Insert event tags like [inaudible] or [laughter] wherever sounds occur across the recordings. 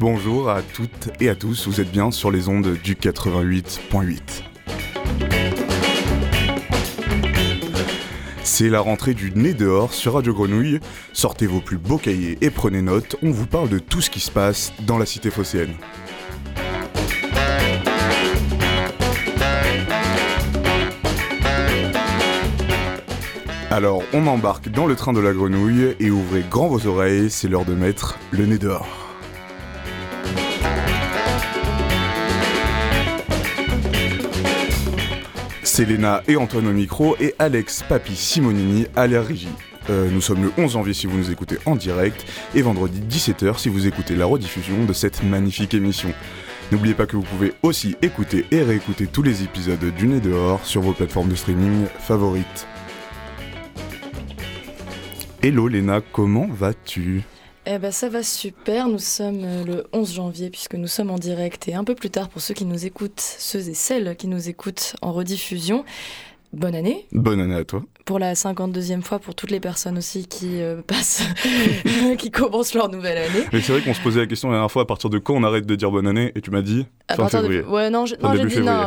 Bonjour à toutes et à tous, vous êtes bien sur les ondes du 88.8. C'est la rentrée du nez dehors sur Radio Grenouille. Sortez vos plus beaux cahiers et prenez note, on vous parle de tout ce qui se passe dans la cité phocéenne. Alors, on embarque dans le train de la grenouille et ouvrez grand vos oreilles, c'est l'heure de mettre le nez dehors. C'est Léna et Antoine au micro et Alex Papi Simonini à la régie. Euh, nous sommes le 11 janvier si vous nous écoutez en direct et vendredi 17h si vous écoutez la rediffusion de cette magnifique émission. N'oubliez pas que vous pouvez aussi écouter et réécouter tous les épisodes du Nez dehors sur vos plateformes de streaming favorites. Hello Léna, comment vas-tu? Eh ben ça va super, nous sommes euh, le 11 janvier puisque nous sommes en direct et un peu plus tard pour ceux qui nous écoutent, ceux et celles qui nous écoutent en rediffusion. Bonne année. Bonne année à toi. Pour la 52e fois, pour toutes les personnes aussi qui euh, [laughs] passent, [laughs] qui commencent leur nouvelle année. Mais c'est vrai qu'on se posait la question la dernière fois à partir de quand on arrête de dire bonne année et tu m'as dit à fin février. de ouais non dit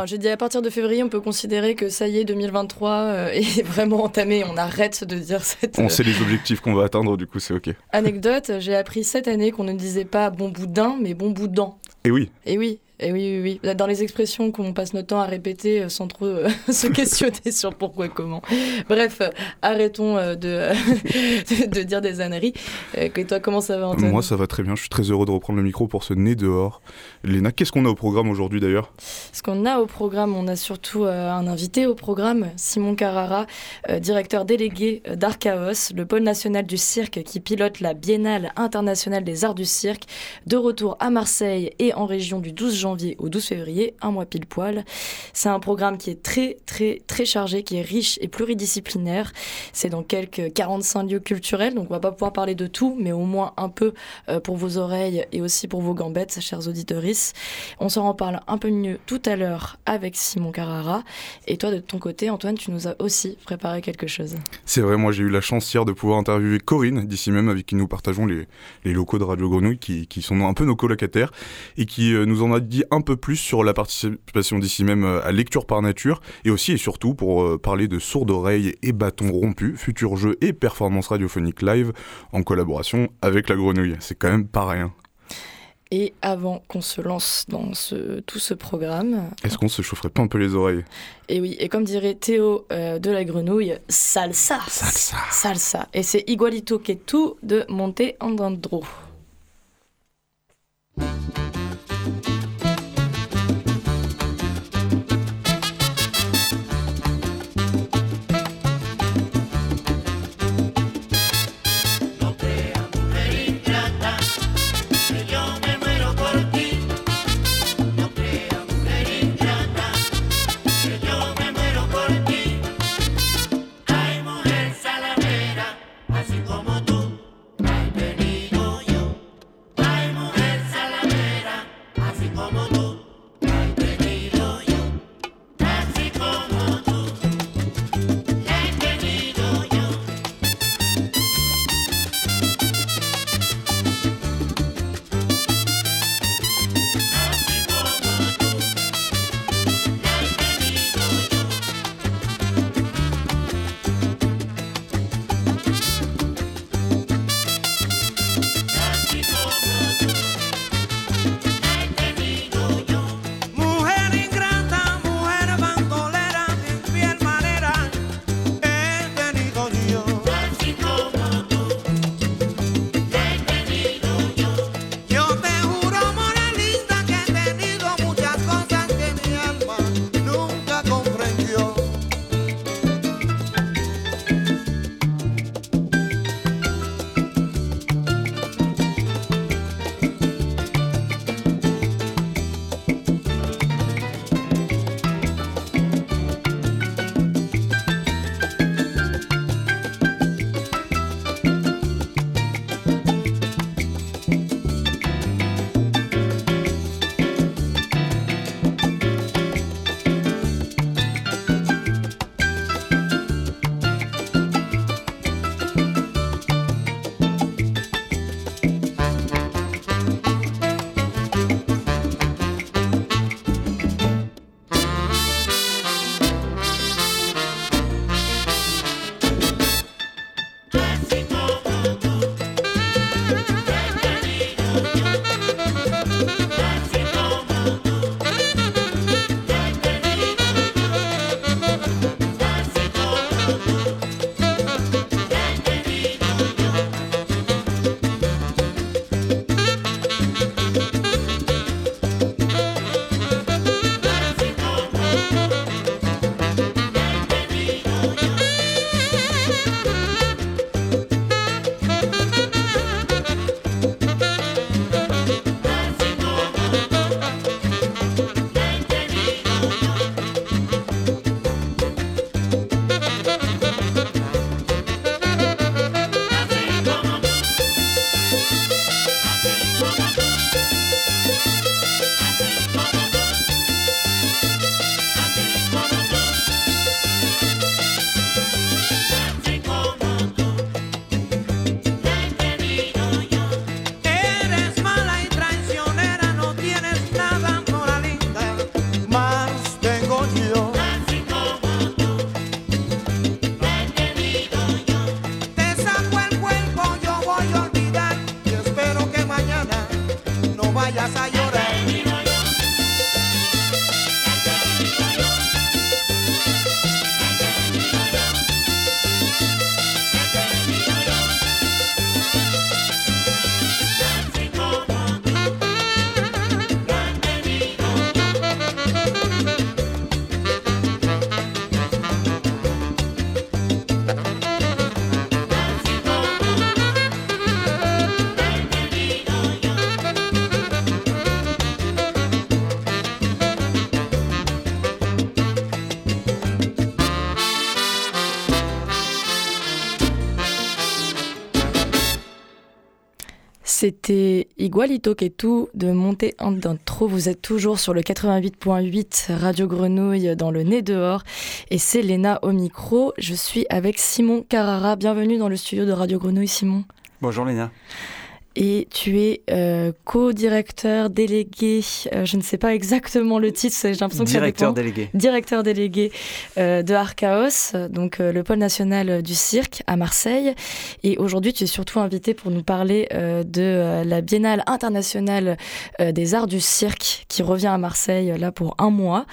j'ai dit à partir de février on peut considérer que ça y est 2023 euh, [laughs] est vraiment entamé on arrête de dire cette On euh, sait les objectifs qu'on va atteindre, du coup c'est ok. anecdote j'ai appris cette année qu'on ne disait pas bon boudin mais bon boudin Et oui, Et oui, et oui, oui, oui. Dans les expressions qu'on passe notre temps à répéter euh, sans trop euh, [laughs] se questionner sur pourquoi et comment. Bref, euh, arrêtons euh, de, de, [laughs] de dire des âneries. Que toi, comment ça va, Antoine? Moi ça va très bien, je suis très heureux de reprendre le micro pour ce nez dehors. Léna, qu'est-ce qu'on a au programme aujourd'hui d'ailleurs? Ce qu'on a au programme, on a surtout un invité au programme, Simon Carrara, directeur délégué d'Archaos, le pôle national du cirque qui pilote la Biennale internationale des arts du cirque, de retour à Marseille et en région du 12 janvier au 12 février, un mois pile poil. C'est un programme qui est très très très chargé, qui est riche et pluridisciplinaire. C'est dans quelques 45 lieux culturels, donc on va pas pouvoir parler de tout, mais au moins un peu euh, pour vos oreilles et aussi pour vos gambettes, chers auditorices. On s'en reparle un peu mieux tout à l'heure avec Simon Carrara. Et toi, de ton côté, Antoine, tu nous as aussi préparé quelque chose. C'est vrai, moi j'ai eu la chance hier de pouvoir interviewer Corinne, d'ici même, avec qui nous partageons les, les locaux de Radio Grenouille, qui, qui sont un peu nos colocataires, et qui euh, nous en a dit un peu plus sur la participation d'ici même euh, à Lecture par Nature, et aussi et surtout pour euh, parler de sourdes oreilles et bâtons rompus, futur jeu et performance radiophonique live, en collaboration avec la Grenouille. C'est quand même pas rien. Et avant qu'on se lance dans ce, tout ce programme, Est-ce qu'on se chaufferait pas un peu les oreilles? Et oui, et comme dirait Théo euh, de la Grenouille, salsa. Salsa. Salsa. Et c'est Igualito que tu de Monte Andandro. C'était Igualito que tout de Monter en Dentro. Vous êtes toujours sur le 88.8 Radio Grenouille dans le nez dehors. Et c'est Léna au micro. Je suis avec Simon Carrara. Bienvenue dans le studio de Radio Grenouille, Simon. Bonjour Léna et tu es euh, co-directeur délégué, euh, je ne sais pas exactement le titre, j'ai l'impression que Directeur délégué. Directeur délégué euh, de Archaos, donc le pôle national du cirque à Marseille. Et aujourd'hui, tu es surtout invité pour nous parler de la Biennale internationale des arts du cirque qui revient à Marseille là pour un mois.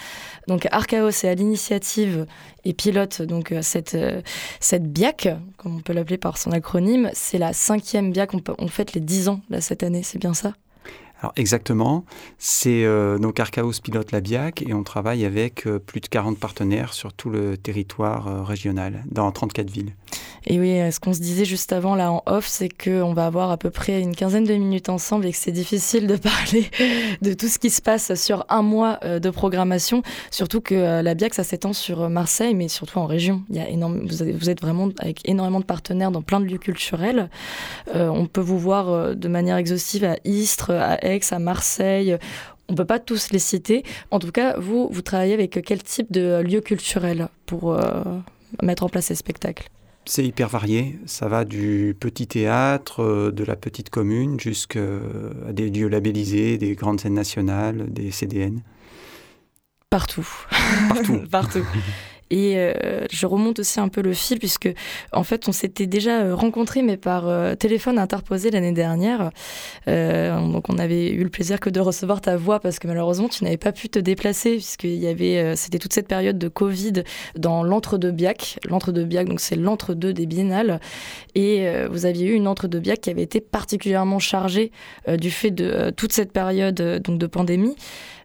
Donc Archaos est à l'initiative et pilote donc euh, cette, euh, cette BIAC, comme on peut l'appeler par son acronyme. C'est la cinquième BIAC, on, on fête les 10 ans là, cette année, c'est bien ça? Alors exactement, c'est euh, donc Archaos pilote la BIAC et on travaille avec plus de 40 partenaires sur tout le territoire régional, dans 34 villes. Et oui, ce qu'on se disait juste avant là en off, c'est qu'on va avoir à peu près une quinzaine de minutes ensemble et que c'est difficile de [laughs] parler de tout ce qui se passe sur un mois euh, de programmation. Surtout que euh, la BIAC, ça s'étend sur Marseille, mais surtout en région. Il y a énorme, vous êtes vraiment avec énormément de partenaires dans plein de lieux culturels. Euh, on peut vous voir de manière exhaustive à Istres, à Aix, à Marseille. On ne peut pas tous les citer. En tout cas, vous, vous travaillez avec quel type de lieux culturels pour mettre en place ces spectacles? C'est hyper varié. Ça va du petit théâtre, euh, de la petite commune, jusqu'à des lieux labellisés, des grandes scènes nationales, des CDN. Partout. Partout. [laughs] Partout. [laughs] Et euh, je remonte aussi un peu le fil, puisque en fait, on s'était déjà euh, rencontrés, mais par euh, téléphone interposé l'année dernière. donc, on avait eu le plaisir que de recevoir ta voix, parce que malheureusement, tu n'avais pas pu te déplacer, puisqu'il y avait, c'était toute cette période de Covid dans l'entre-deux-biac. L'entre-deux-biac, donc c'est l'entre-deux des biennales. Et vous aviez eu une entre-deux-biac qui avait été particulièrement chargée du fait de toute cette période donc de pandémie.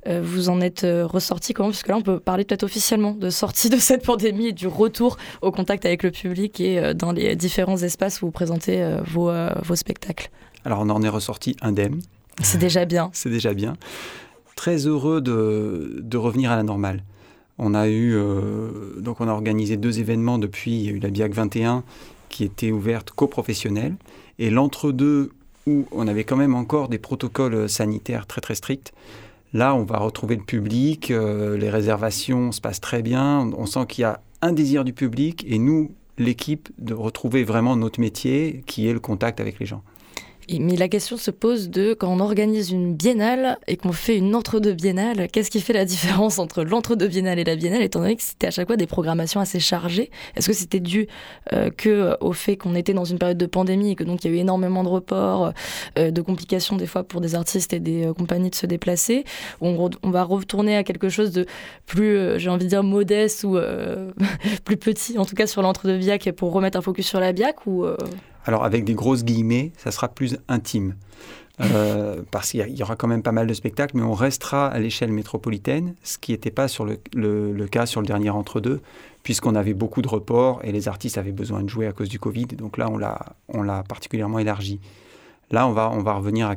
Euh, vous en êtes euh, ressorti comment? Parce que là, on peut parler peut-être officiellement de sortie de [laughs] cette pandémie et du retour au contact avec le public et euh, dans les différents espaces où vous présentez vos, vos spectacles. Alors, on en est ressorti indemne. C'est déjà bien. [laughs] C'est déjà bien. Très heureux de, de, revenir à la normale. On a eu, donc on a organisé deux événements depuis. Il y a eu la BIAC 21 qui était ouverte co-professionnelle et l'entre-deux où on avait quand même encore des protocoles sanitaires très très stricts. Là, on va retrouver le public, euh, les réservations se passent très bien, on sent qu'il y a un désir du public et nous, l'équipe, de retrouver vraiment notre métier qui est le contact avec les gens mais la question se pose de quand on organise une biennale et qu'on fait une entre-deux biennale, qu'est-ce qui fait la différence entre l'entre-deux biennale et la biennale, étant donné que c'était à chaque fois des programmations assez chargées? Est-ce que c'était dû euh, que euh, au fait qu'on était dans une période de pandémie et que donc il y a eu énormément de reports, euh, de complications des fois pour des artistes et des compagnies de se déplacer? On, on, va retourner à quelque chose de plus, j'ai envie de dire, modeste ou [laughs] plus petit, en tout cas sur l'entre-deux biac pour remettre un focus sur la biac ou alors avec des grosses guillemets, ça sera plus intime. Euh, [laughs] parce qu'il y aura quand même pas mal de spectacles, mais on restera à l'échelle métropolitaine, ce qui n'était pas sur le, cas sur le dernier entre-deux, puisqu'on avait beaucoup de reports et les artistes avaient besoin de jouer à cause du Covid. Donc là, on l'a particulièrement élargi. Là, on va, on va revenir à,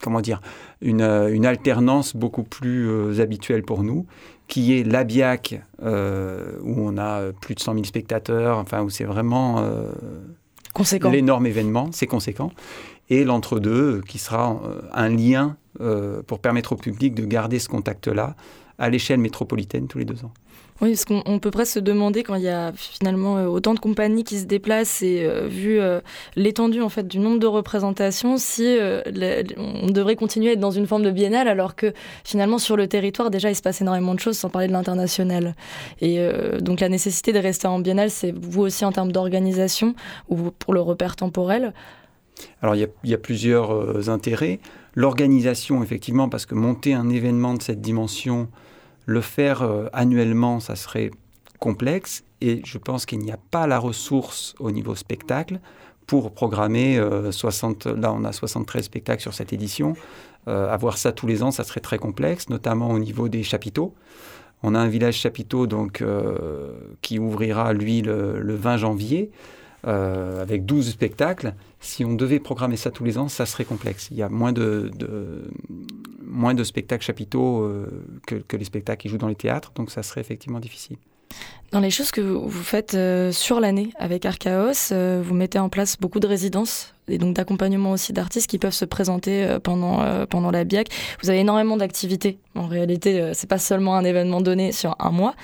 comment dire, une, une, alternance beaucoup plus euh, habituelle pour nous, qui est l'ABIAC, euh, où on a plus de 100 000 spectateurs, enfin, où c'est vraiment l'énorme événement, c'est conséquent, et l'entre-deux qui sera euh, un lien euh, pour permettre au public de garder ce contact-là à l'échelle métropolitaine tous les deux ans. Oui, parce qu'on peut presque se demander quand il y a finalement euh, autant de compagnies qui se déplacent et vu l'étendue en fait du nombre de représentations, si on devrait continuer à être dans une forme de biennale alors que finalement sur le territoire déjà il se passe énormément de choses sans parler de l'international. Et donc la nécessité de rester en biennale, c'est vous aussi en termes d'organisation ou pour le repère temporel? Alors il y a, plusieurs euh, intérêts. L'organisation, effectivement, parce que monter un événement de cette dimension, le faire euh, annuellement, ça serait complexe. Et je pense qu'il n'y a pas la ressource au niveau spectacle pour programmer 60, là on a 73 spectacles sur cette édition. avoir ça tous les ans, ça serait très complexe, notamment au niveau des chapiteaux. On a un village chapiteau donc, euh, qui ouvrira, lui, le, 20 janvier, euh, avec 12 spectacles. Si on devait programmer ça tous les ans, ça serait complexe. Il y a moins de, moins de spectacles chapiteaux euh, que, les spectacles qui jouent dans les théâtres, donc ça serait effectivement difficile. Dans les choses que vous faites euh, sur l'année avec Archaos, euh, vous mettez en place beaucoup de résidences et donc d'accompagnement aussi d'artistes qui peuvent se présenter pendant, pendant la BIAC. Vous avez énormément d'activités. En réalité, c'est pas seulement un événement donné sur un mois.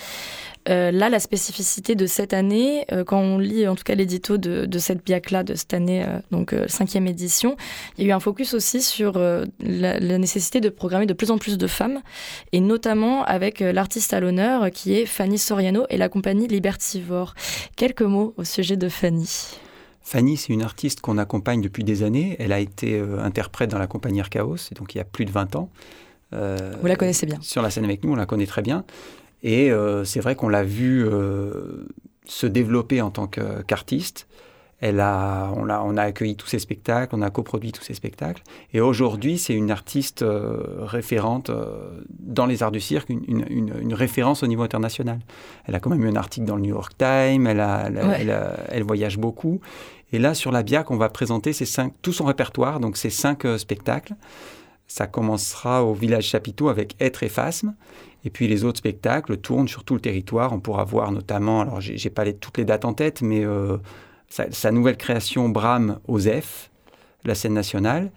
Euh, là, la spécificité de cette année, euh, quand on lit en tout cas l'édito de, de, cette BIAC-là, de cette année, euh, donc cinquième édition, il y a eu un focus aussi sur la, nécessité de programmer de plus en plus de femmes, et notamment avec l'artiste à l'honneur qui est Fanny Soriano et la compagnie Libertivore. Quelques mots au sujet de Fanny. Fanny, c'est une artiste qu'on accompagne depuis des années. Elle a été interprète dans la compagnie Archaos, donc il y a plus de 20 ans. Vous la connaissez bien Sur la scène avec nous, on la connaît très bien. Et euh, c'est vrai qu'on l'a vu euh, se développer en tant qu'artiste. Elle a, on, a, on a accueilli tous ses spectacles, on a coproduit tous ses spectacles. Et aujourd'hui, c'est une artiste euh, référente dans les arts du cirque, une, une, une, référence au niveau international. Elle a quand même eu un article dans le New York Times, elle, a, elle, elle, voyage beaucoup. Et là, sur la BIAC, on va présenter ses cinq, tout son répertoire, donc ses cinq spectacles. Ça commencera au village Chapiteau avec Être et Phasme. Et puis les autres spectacles tournent sur tout le territoire. On pourra voir notamment, alors j'ai pas toutes les dates en tête, mais euh, sa, nouvelle création Bram Osef, la scène nationale.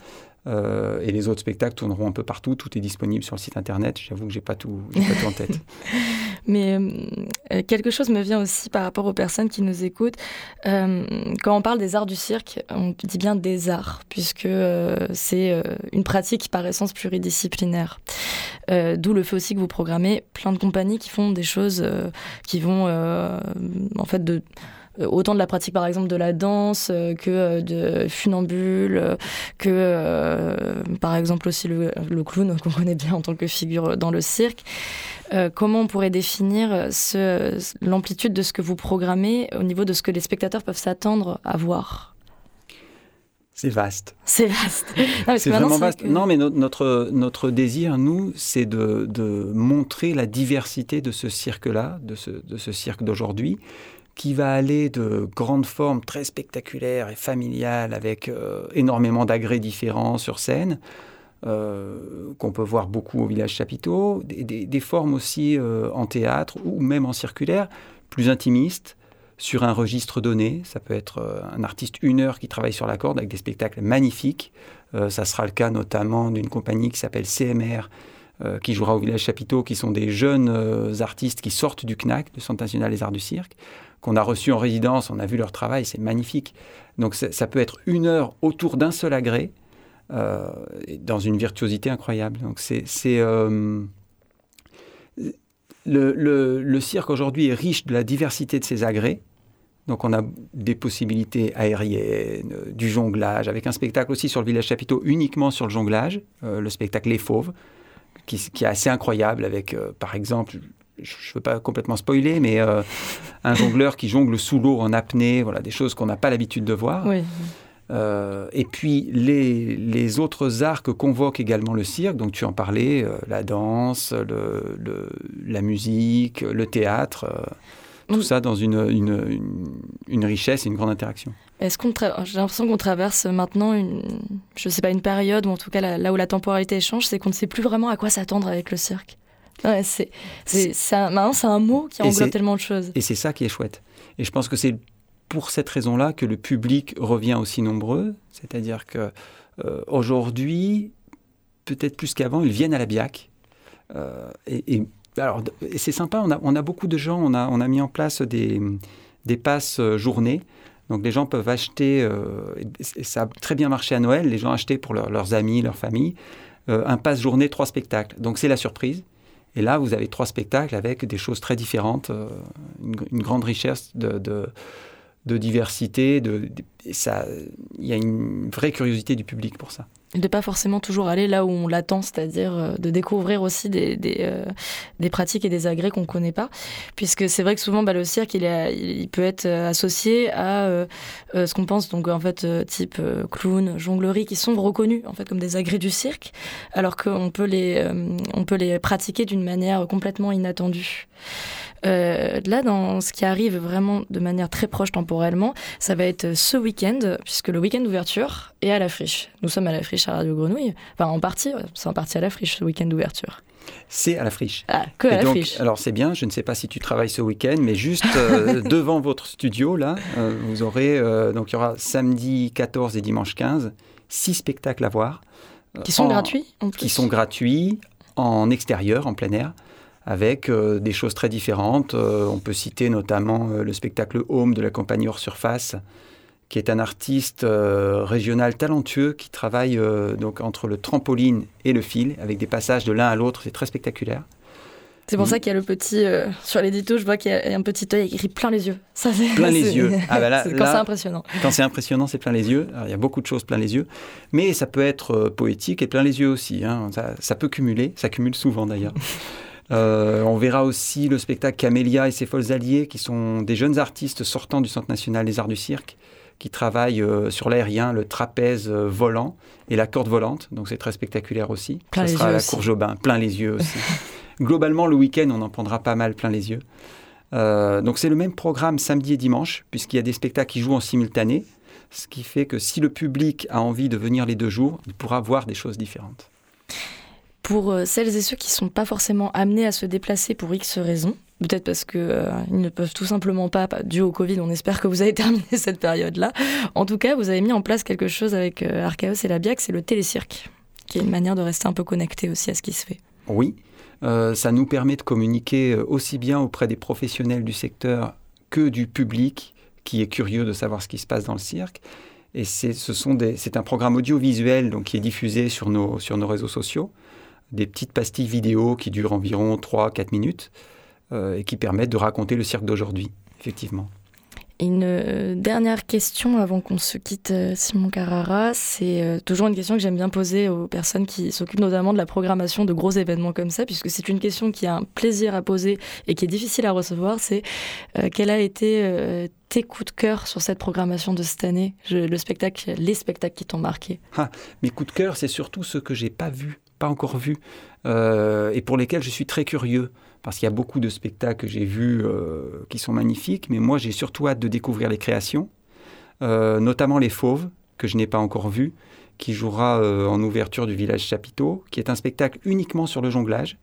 Euh, et les autres spectacles tourneront un peu partout. Tout est disponible sur le site internet. J'avoue que j'ai pas tout, pas tout en tête. [laughs] Mais euh, quelque chose me vient aussi par rapport aux personnes qui nous écoutent. Euh, quand on parle des arts du cirque, on dit bien des arts, puisque c'est une pratique par essence pluridisciplinaire. D'où le fait aussi que vous programmez plein de compagnies qui font des choses qui vont en fait de euh, autant de la pratique par exemple de la danse euh, que euh, de funambule, que par exemple aussi le, clown [laughs] qu'on connaît bien en tant que figure dans le cirque. comment on pourrait définir l'amplitude de ce que vous programmez au niveau de ce que les spectateurs peuvent s'attendre à voir? C'est vaste. C'est vaste. C'est vraiment vaste. Non, mais notre, notre désir, nous, c'est de, de, montrer la diversité de ce cirque-là, de ce, de ce cirque d'aujourd'hui, qui va aller de grandes formes très spectaculaires et familiales avec euh, énormément d'agrès différents sur scène, euh, qu'on peut voir beaucoup au village chapiteau, des, formes aussi euh, en théâtre ou même en circulaire, plus intimistes, sur un registre donné. Ça peut être un artiste une heure qui travaille sur la corde avec des spectacles magnifiques. ça sera le cas notamment d'une compagnie qui s'appelle CMR, qui jouera au village chapiteau, qui sont des jeunes artistes qui sortent du CNAC, du Centre national des arts du cirque qu'on a reçus en résidence, on a vu leur travail, c'est magnifique. Donc ça peut être une heure autour d'un seul agrès, euh, dans une virtuosité incroyable. Donc c'est euh, le, le, cirque aujourd'hui est riche de la diversité de ses agrès. Donc on a des possibilités aériennes, du jonglage, avec un spectacle aussi sur le village chapiteau uniquement sur le jonglage, euh, le spectacle Les Fauves, qui, qui, est assez incroyable avec, par exemple, je ne veux pas complètement spoiler, mais euh, un jongleur qui jongle sous l'eau en apnée, voilà, des choses qu'on n'a pas l'habitude de voir. Euh, et puis les, les, autres arts que convoque également le cirque, donc tu en parlais, euh, la danse, le, la musique, le théâtre, tout ça dans une, une, une, richesse et une grande interaction. Est-ce qu'on j'ai l'impression qu'on traverse maintenant une, je sais pas, une période ou en tout cas là où la temporalité change, c'est qu'on ne sait plus vraiment à quoi s'attendre avec le cirque. Ouais, c'est, c'est, maintenant, c'est un mot qui englobe tellement de choses. Et c'est ça qui est chouette. Et je pense que c'est pour cette raison-là que le public revient aussi nombreux. C'est-à-dire que euh, aujourd'hui, peut-être plus qu'avant, ils viennent à la BIAC. Euh, et, alors, c'est sympa, on a, on a, beaucoup de gens, on a, on a mis en place des, des passes euh, journées. Donc les gens peuvent acheter, et ça a très bien marché à Noël, les gens achetaient pour leurs amis, leur famille, un passe journée, trois spectacles. Donc c'est la surprise. Et là, vous avez trois spectacles avec des choses très différentes, euh, une, grande richesse de, de diversité. De, ça, il y a une vraie curiosité du public pour ça. De pas forcément toujours aller là où on l'attend, c'est-à-dire euh, de découvrir aussi des, euh, des pratiques et des agrès qu'on ne connaît pas. Puisque c'est vrai que souvent, bah, le cirque, il, il peut être euh, associé à ce qu'on pense, donc en fait, type clown, jonglerie, qui sont reconnus en fait comme des agrès du cirque, alors qu'on peut, on peut les pratiquer d'une manière complètement inattendue. Euh, là, dans ce qui arrive vraiment de manière très proche temporellement, ça va être ce week-end, puisque le week-end d'ouverture est à la friche. Nous sommes à la friche à Radio Grenouille. Enfin, en partie, c'est en partie à la friche, ce week-end d'ouverture. C'est à la friche. Ah, que à la friche. Alors c'est bien, je ne sais pas si tu travailles ce week-end, mais juste euh, [laughs] devant votre studio, là, euh, vous aurez, donc il y aura samedi 14 et dimanche 15, six spectacles à voir. Qui sont gratuits Qui sont gratuits, en extérieur, en plein air avec euh, des choses très différentes. Euh, on peut citer notamment euh, le spectacle Home de la compagnie Hors Surface, qui est un artiste régional talentueux qui travaille donc entre le trampoline et le fil, avec des passages de l'un à l'autre. C'est très spectaculaire. C'est pour ça qu'il y a le petit sur l'édito, je vois qu'il y a un petit œil écrit plein les yeux. Ça, plein les yeux. Ah bah [laughs] quand c'est impressionnant. Quand c'est impressionnant, c'est plein les yeux. il y a beaucoup de choses plein les yeux, mais ça peut être poétique et plein les yeux aussi. Hein. Ça, ça, peut cumuler, ça cumule souvent d'ailleurs. [laughs] Euh, on verra aussi le spectacle Camélia et ses folles alliées, qui sont des jeunes artistes sortant du Centre national des arts du cirque, qui travaillent euh, sur l'aérien, le trapèze euh, volant et la corde volante. Donc c'est très spectaculaire aussi. Plein Ça sera à la Cour Jobin, plein les yeux aussi. [laughs] Globalement, le week-end, on en prendra pas mal plein les yeux. donc c'est le même programme samedi et dimanche, puisqu'il y a des spectacles qui jouent en simultané, ce qui fait que si le public a envie de venir les deux jours, il pourra voir des choses différentes pour euh, celles et ceux qui ne sont pas forcément amenés à se déplacer pour X raisons, peut-être parce qu'ils euh, ne peuvent tout simplement pas, dû au Covid, on espère que vous avez [laughs] terminé cette période-là. En tout cas, vous avez mis en place quelque chose avec euh, et la BIAC, c'est le télécirque, qui est une manière de rester un peu connecté aussi à ce qui se fait. Oui, ça nous permet de communiquer aussi bien auprès des professionnels du secteur que du public qui est curieux de savoir ce qui se passe dans le cirque. Et c'est, ce un programme audiovisuel donc, qui est diffusé sur nos, sur nos réseaux sociaux des petites pastilles vidéo qui durent environ 3-4 minutes euh, et qui permettent de raconter le cirque d'aujourd'hui, effectivement. Une euh, dernière question avant qu'on se quitte, euh, Simon Carrara. C'est toujours une question que j'aime bien poser aux personnes qui s'occupent notamment de la programmation de gros événements comme ça, puisque c'est une question qui a un plaisir à poser et qui est difficile à recevoir. C'est quel a été tes coups de cœur sur cette programmation de cette année? Le spectacle, les spectacles qui t'ont marqué ah, Mes coups de cœur, c'est surtout ceux que j'ai pas vus pas encore vus euh, et pour lesquels je suis très curieux. Parce qu'il y a beaucoup de spectacles que j'ai vus euh, qui sont magnifiques, mais moi j'ai surtout hâte de découvrir les créations, euh, notamment Les Fauves, que je n'ai pas encore vu, qui jouera en ouverture du village Chapiteau, qui est un spectacle uniquement sur le jonglage.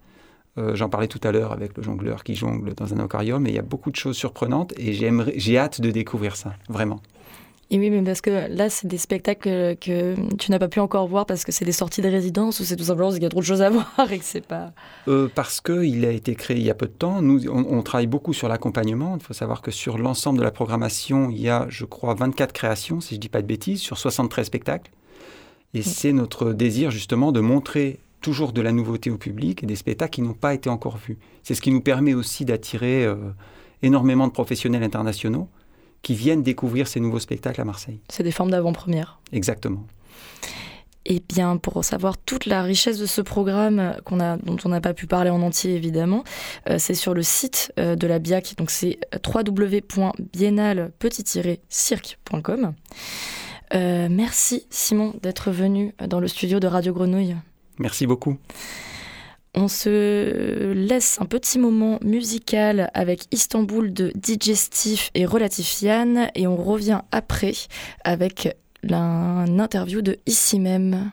J'en parlais tout à l'heure avec le jongleur qui jongle dans un aquarium, et il y a beaucoup de choses surprenantes, et j'ai hâte de découvrir ça, vraiment. Et oui, mais parce que là, c'est des spectacles que tu n'as pas pu encore voir parce que c'est des sorties de résidence ou c'est tout simplement parce qu'il y a trop de choses à [laughs] voir et que c'est pas. Euh, parce qu'il a été créé il y a peu de temps. Nous, on, travaille beaucoup sur l'accompagnement. Il faut savoir que sur l'ensemble de la programmation, il y a, je crois, 24 créations, si je ne dis pas de bêtises, sur 73 spectacles. Et mm. c'est notre désir justement de montrer toujours de la nouveauté au public et des spectacles qui n'ont pas été encore vus. C'est ce qui nous permet aussi d'attirer euh, énormément de professionnels internationaux qui viennent découvrir ces nouveaux spectacles à Marseille. C'est des formes d'avant-première. Exactement. Et bien, pour savoir toute la richesse de ce programme qu'on a, dont on n'a pas pu parler en entier, évidemment, euh, c'est sur le site euh, de la BIAC. Donc, c'est www.biennale-cirque.com. Euh, merci, Simon, d'être venu dans le studio de Radio Grenouille. Merci beaucoup. On se laisse un petit moment musical avec Istanbul de Digestif et Relatifian et on revient après avec l'interview de Ici même.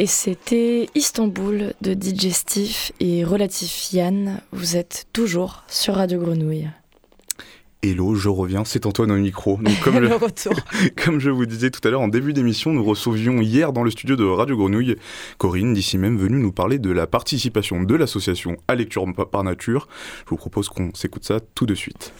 Et c'était Istanbul de Digestif et Relatif Yann. Vous êtes toujours sur Radio Grenouille. Hello, je reviens, c'est Antoine au micro. comme, [laughs] le retour. [laughs] comme je vous disais tout à l'heure en début d'émission, nous recevions hier dans le studio de Radio Grenouille Corinne, d'ici même venue nous parler de la participation de l'association à lecture par nature. Je vous propose qu'on s'écoute ça tout de suite.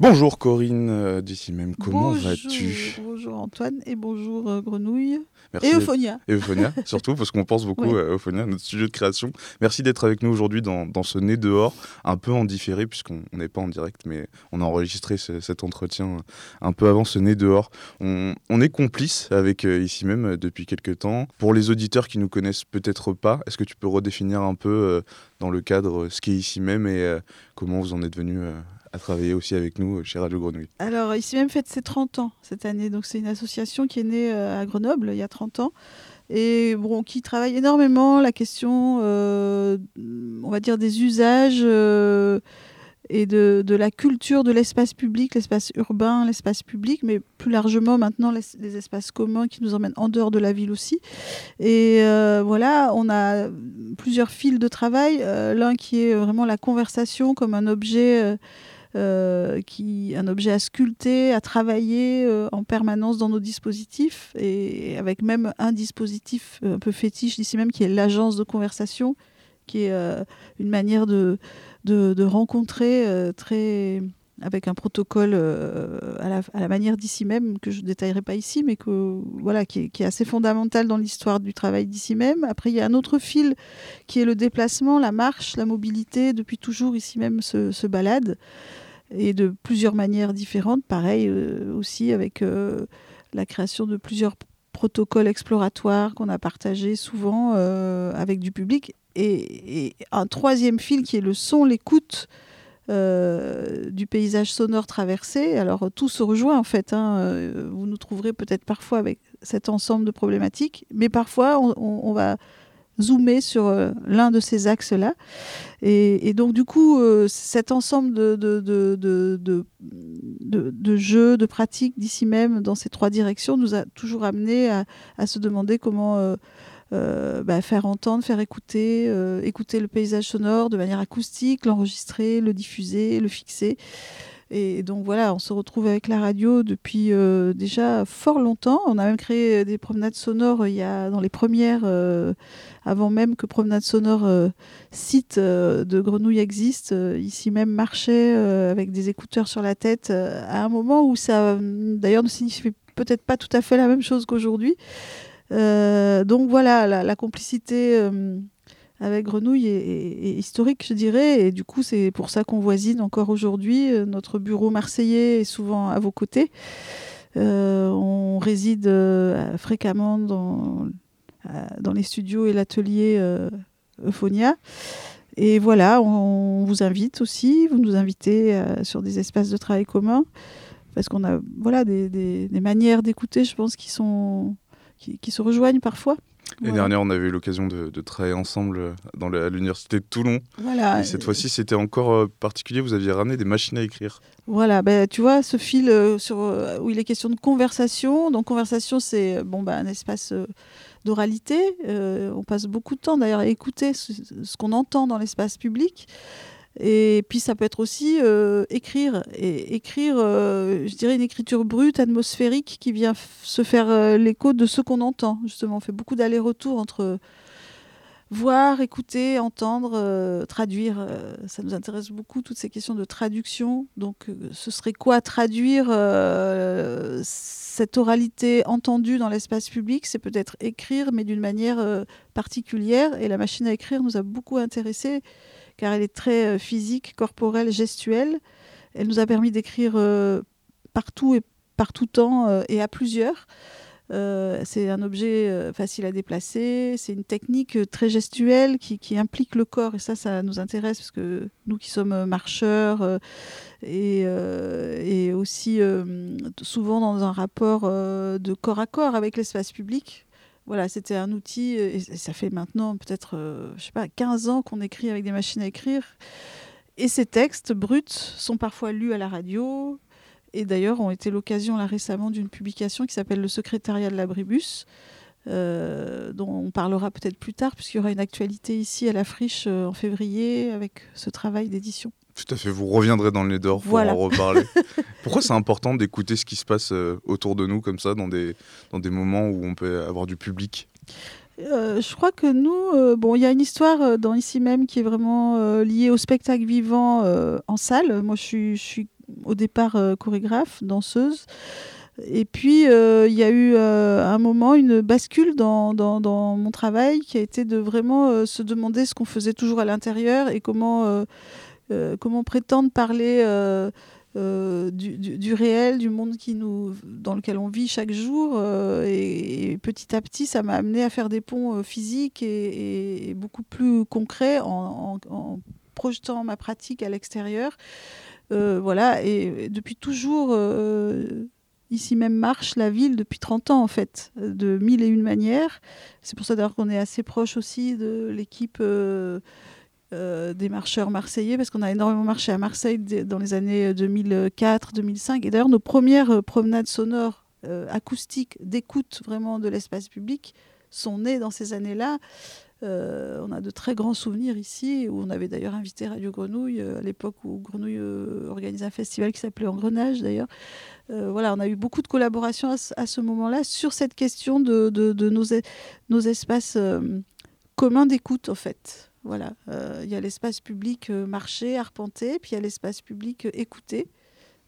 Bonjour Corinne, euh, d'ici même, comment vas-tu? Bonjour Antoine et bonjour euh, Grenouille. Et Euphonia. Et Euphonia, [laughs] surtout, parce qu'on pense beaucoup à Euphonia, notre sujet de création. Merci d'être avec nous aujourd'hui dans, dans, ce nez dehors, un peu en différé, puisqu'on n'est pas en direct, mais on a enregistré cet entretien un peu avant ce nez dehors. On, on est complice avec euh, ici même euh, depuis quelques temps. Pour les auditeurs qui nous connaissent peut-être pas, est-ce que tu peux redéfinir un peu euh, dans le cadre ce qui est ici même et comment vous en êtes venu à travailler aussi avec nous euh, chez Radio Grenouille. Alors, ici même fête ses 30 ans cette année. Donc, c'est une association qui est née euh, à Grenoble il y a 30 ans et qui travaille énormément la question, euh, on va dire, des usages et de, la culture de l'espace public, l'espace urbain, l'espace public, mais plus largement maintenant les, espaces communs qui nous emmènent en dehors de la ville aussi. Et voilà, on a plusieurs fils de travail. L'un qui est vraiment la conversation comme un objet qui, un objet à sculpter, à travailler euh, en permanence dans nos dispositifs, et avec même un dispositif un peu fétiche d'ici même, qui est l'agence de conversation, qui est euh, une manière de, de, rencontrer très avec un protocole à, la, à, la, manière d'ici même, que je ne détaillerai pas ici, mais que, voilà, qui, est, assez fondamental dans l'histoire du travail d'ici même. Après, il y a un autre fil qui est le déplacement, la marche, la mobilité, depuis toujours ici même se, balade et de plusieurs manières différentes. Pareil euh, aussi avec euh, la création de plusieurs protocoles exploratoires qu'on a partagés souvent euh, avec du public. Et, un troisième fil qui est le son, l'écoute. Du paysage sonore traversé. Alors tout se rejoint en fait. Hein. Vous nous trouverez peut-être parfois avec cet ensemble de problématiques, mais parfois on va zoomer sur euh, l'un de ces axes-là. Et, donc, du coup, euh, cet ensemble de, jeux, de pratiques d'ici même, dans ces trois directions, nous a toujours amené à se demander comment euh, bah, faire entendre, faire écouter, écouter le paysage sonore de manière acoustique, l'enregistrer, le diffuser, le fixer. Et donc voilà, on se retrouve avec la radio depuis euh, déjà fort longtemps. On a même créé des promenades sonores euh, il y a, dans les premières, euh, avant même que Promenade Sonore site de Grenouille existe. ici même marchait avec des écouteurs sur la tête à un moment où ça, d'ailleurs, ne signifiait peut-être pas tout à fait la même chose qu'aujourd'hui. Donc voilà, la, complicité avec Grenouille est, historique, je dirais. Et du coup, c'est pour ça qu'on voisine encore aujourd'hui. Euh, notre bureau marseillais est souvent à vos côtés. Euh, on réside euh, fréquemment dans, les studios et l'atelier Euphonia. Et voilà, on, vous invite aussi, vous nous invitez sur des espaces de travail communs, parce qu'on a voilà, des manières d'écouter, je pense, qui, sont, qui, qui se rejoignent parfois. L'année dernière, on avait eu l'occasion de, travailler ensemble euh, dans à l'université de Toulon. Voilà. Et cette fois-ci, c'était encore euh, particulier. Vous aviez ramené des machines à écrire. Voilà, ben, tu vois, ce fil euh, sur, où il est question de conversation. Donc, conversation, c'est bon, ben, un espace d'oralité. on passe beaucoup de temps d'ailleurs à écouter ce qu'on entend dans l'espace public. Et puis ça peut être aussi euh, écrire, et écrire, euh, je dirais, une écriture brute, atmosphérique, qui vient se faire euh, l'écho de ce qu'on entend. Justement, on fait beaucoup d'allers-retours entre voir, écouter, entendre, traduire. ça nous intéresse beaucoup, toutes ces questions de traduction. Donc, ce serait quoi traduire cette oralité entendue dans l'espace public? C'est peut-être écrire, mais d'une manière particulière. Et la machine à écrire nous a beaucoup intéressés car elle est très euh, physique, corporelle, gestuelle. Elle nous a permis d'écrire euh, partout et par tout temps euh, et à plusieurs. c'est un objet facile à déplacer, c'est une technique très gestuelle qui, implique le corps et ça, ça nous intéresse parce que nous qui sommes marcheurs et, et, aussi souvent dans un rapport de corps à corps avec l'espace public, voilà, c'était un outil, euh, et ça fait maintenant peut-être, euh, je sais pas, 15 ans qu'on écrit avec des machines à écrire. Et ces textes bruts sont parfois lus à la radio, et d'ailleurs ont été l'occasion là récemment d'une publication qui s'appelle Le secrétariat de l'abribus, dont on parlera peut-être plus tard, puisqu'il y aura une actualité ici à la friche en février avec ce travail d'édition. Tout à fait, vous reviendrez dans le nez d'or pour en reparler. [laughs] Pourquoi c'est important d'écouter ce qui se passe autour de nous comme ça, dans des, dans des moments où on peut avoir du public? Euh, je crois que nous, euh, bon, il y a une histoire euh, dans ici même qui est vraiment liée au spectacle vivant en salle. Moi, je suis, je suis au départ chorégraphe, danseuse. Et puis, il y a eu un moment, une bascule dans, dans, dans, mon travail qui a été de vraiment se demander ce qu'on faisait toujours à l'intérieur et comment, comment prétendre parler euh, du, réel, du monde qui nous, dans lequel on vit chaque jour. Euh, et, petit à petit, ça m'a amené à faire des ponts euh, physiques et, beaucoup plus concrets en, projetant ma pratique à l'extérieur. voilà, et depuis toujours, ici même marche la ville depuis 30 ans en fait, de mille et une manières. C'est pour ça d'ailleurs qu'on est assez proche aussi de l'équipe euh, des marcheurs marseillais, parce qu'on a énormément marché à Marseille dans les années 2004-2005. Et d'ailleurs, nos premières euh, promenades sonores euh, acoustiques d'écoute vraiment de l'espace public sont nées dans ces années-là. on a de très grands souvenirs ici, où on avait d'ailleurs invité Radio Grenouille à l'époque où Grenouille organisait un festival qui s'appelait Engrenage d'ailleurs. voilà, on a eu beaucoup de collaborations à, ce moment-là sur cette question de, nos, espaces communs d'écoute en fait. Voilà, euh, il y a l'espace public euh, marché, arpenté, puis il y a l'espace public euh, écouté,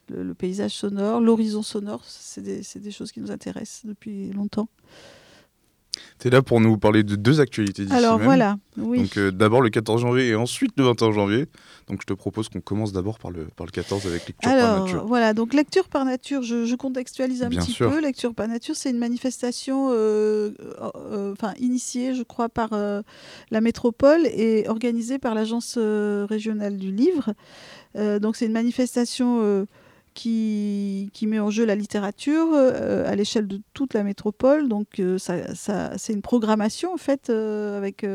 le, paysage sonore, l'horizon sonore, c'est des, des, choses qui nous intéressent depuis longtemps. Tu es là pour nous parler de deux actualités d'ici Alors voilà, oui. Donc d'abord le 14 janvier et ensuite le 21 janvier. Donc je te propose qu'on commence d'abord par le, par le 14 avec lecture par nature. Voilà, donc lecture par nature, je, contextualise un petit peu. Lecture par nature, c'est une manifestation euh, euh, enfin initiée, je crois, par euh, la métropole et organisée par l'agence régionale du livre. donc c'est une manifestation qui, met en jeu la littérature euh, à l'échelle de toute la métropole. Donc euh, ça, ça, c'est une programmation en fait euh, avec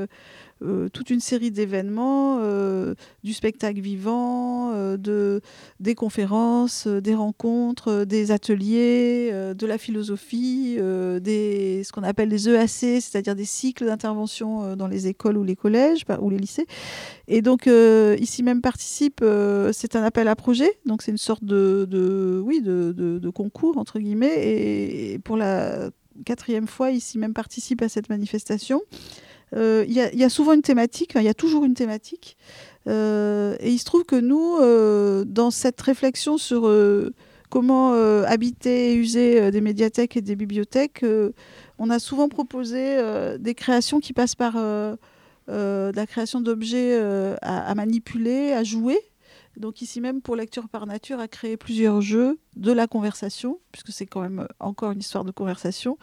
euh, toute une série d'événements, euh, du spectacle vivant, euh, de, des conférences, des rencontres, des ateliers, de la philosophie, ce qu'on appelle des EAC, c'est-à-dire des cycles d'intervention dans les écoles ou les collèges ou les lycées. Et donc ici même participe, c'est un appel à projet, donc c'est une sorte de, oui, de, concours entre guillemets. et pour la quatrième fois, ici même participe à cette manifestation. Euh, il y, a souvent une thématique, il y a toujours une thématique. Euh, et il se trouve que nous, euh, dans cette réflexion sur comment habiter et user des médiathèques et des bibliothèques, on a souvent proposé des créations qui passent par la création d'objets à, manipuler, à jouer. Donc ici même, pour Lecture par Nature, a créé plusieurs jeux de la conversation, puisque c'est quand même encore une histoire de conversation.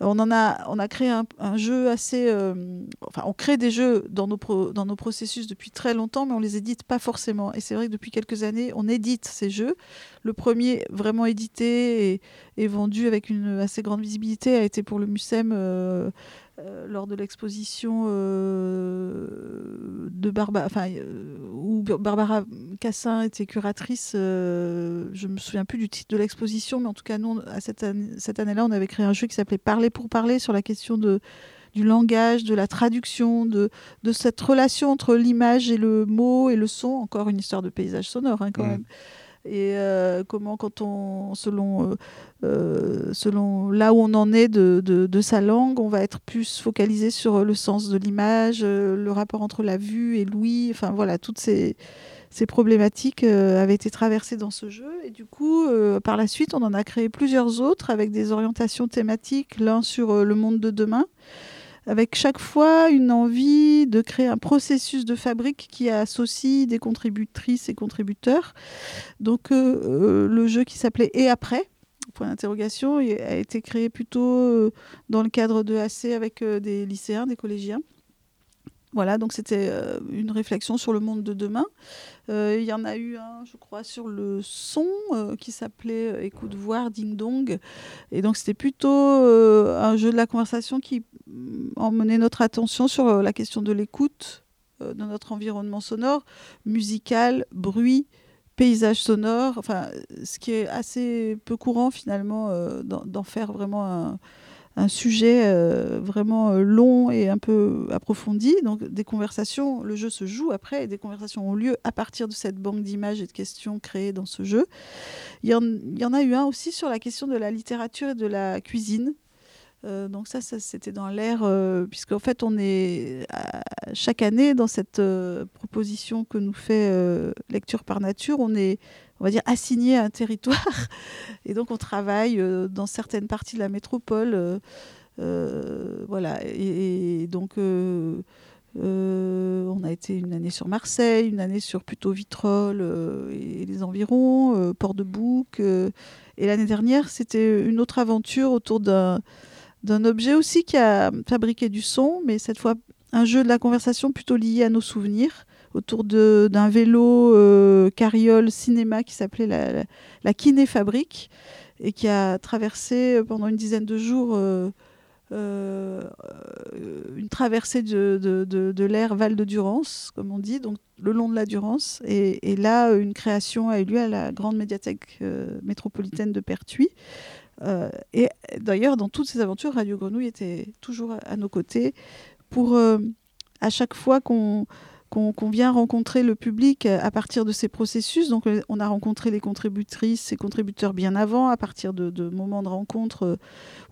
On en a, on a créé un, jeu assez... Euh, enfin, on crée des jeux dans nos, dans nos processus depuis très longtemps, mais on les édite pas forcément. Et c'est vrai que depuis quelques années, on édite ces jeux. Le premier vraiment édité et, vendu avec une assez grande visibilité a été pour le MUSEM. Euh, euh, lors de l'exposition euh, de Barbara, enfin, euh, où Barbara Cassin était curatrice. je me souviens plus du titre de l'exposition, mais en tout cas, nous, à cette, année, cette année-là, on avait créé un jeu qui s'appelait Parler pour parler sur la question de, du langage, de la traduction, de, de cette relation entre l'image et le mot et le son. Encore une histoire de paysage sonore, hein, quand mmh. même et euh, comment quand on selon euh, euh, selon là où on en est de, sa langue on va être plus focalisé sur le sens de l'image le rapport entre la vue et l'ouïe. Enfin voilà toutes ces ces problématiques avaient été traversées dans ce jeu. Et du coup par la suite on en a créé plusieurs autres avec des orientations thématiques l'un sur le monde de demain avec chaque fois une envie de créer un processus de fabrique qui associe des contributrices et contributeurs. Donc euh, euh, le jeu qui s'appelait Et après point d'interrogation a été créé plutôt euh, dans le cadre de AC avec des lycéens, des collégiens. Voilà, donc c'était euh, une réflexion sur le monde de demain. Euh, il y en a eu un, je crois, sur le son euh, qui s'appelait Écoute voir, Ding Dong. Et donc c'était plutôt un jeu de la conversation qui mm, emmenait notre attention sur la question de l'écoute dans notre environnement sonore, musical, bruit, paysage sonore. Enfin, ce qui est assez peu courant finalement d'en faire vraiment un un sujet euh, vraiment euh, long et un peu approfondi. Donc des conversations, le jeu se joue après, et des conversations ont lieu à partir de cette banque d'images et de questions créées dans ce jeu. Il y, en, a eu un aussi sur la question de la littérature et de la cuisine. Euh, donc ça, c'était dans l'air, euh, puisqu'en fait, on est chaque année dans cette proposition que nous fait Lecture par Nature, on est, on va dire, assigné à un territoire, [laughs] et donc on travaille dans certaines parties de la métropole, voilà, et, donc. on a été une année sur Marseille, une année sur plutôt Vitrolles et les environs, Port-de-Bouc. et l'année dernière, c'était une autre aventure autour d'un d'un objet aussi qui a fabriqué du son, mais cette fois un jeu de la conversation plutôt lié à nos souvenirs, autour d'un vélo euh, carriole cinéma qui s'appelait la, la, Kiné Fabrique, et qui a traversé pendant une dizaine de jours euh, euh, une traversée de, de, de, l'air Val de Durance, comme on dit, donc le long de la Durance. Et, et là, une création a eu lieu à la grande médiathèque métropolitaine de Pertuis. Euh, et d'ailleurs, dans toutes ces aventures, Radio Grenouille était toujours à, nos côtés pour, euh, à chaque fois qu'on qu'on vient rencontrer le public à partir de ces processus. Donc, euh, on a rencontré les contributrices et contributeurs bien avant, à partir de, moments de rencontre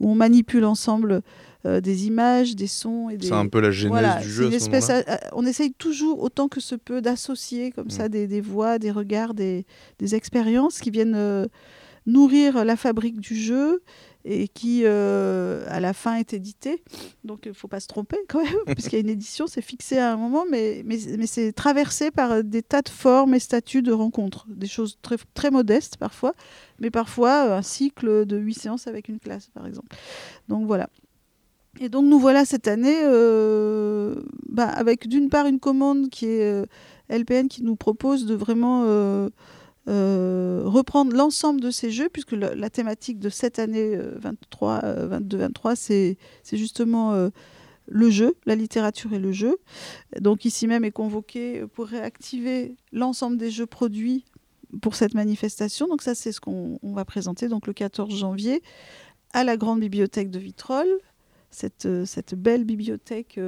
où on manipule ensemble des images, des sons. et C'est un peu la genèse du jeu. espèce on essaye toujours, autant que se peut, d'associer comme ça mm. des, des, voix, des regards, des, des expériences qui viennent nourrir la fabrique du jeu et qui, euh, à la fin, est édité. Donc, il ne faut pas se tromper quand même, [laughs] puisqu'il y a une édition, c'est fixé à un moment, mais, c'est traversé par des tas de formes et statuts de rencontres. Des choses très, modestes parfois, mais parfois euh, un cycle de huit séances avec une classe, par exemple. Donc, voilà. Et donc, nous voilà cette année euh, bah, avec d'une part une commande qui est LPN qui nous propose de vraiment euh, reprendre l'ensemble de ces jeux, puisque la, thématique de cette année 23, 22-23, c'est justement euh, le jeu, la littérature et le jeu. Donc ici même est convoqué pour réactiver l'ensemble des jeux produits pour cette manifestation. Donc ça, c'est ce qu'on va présenter le 14 janvier à la grande bibliothèque de Vitrolles, cette, euh, cette belle bibliothèque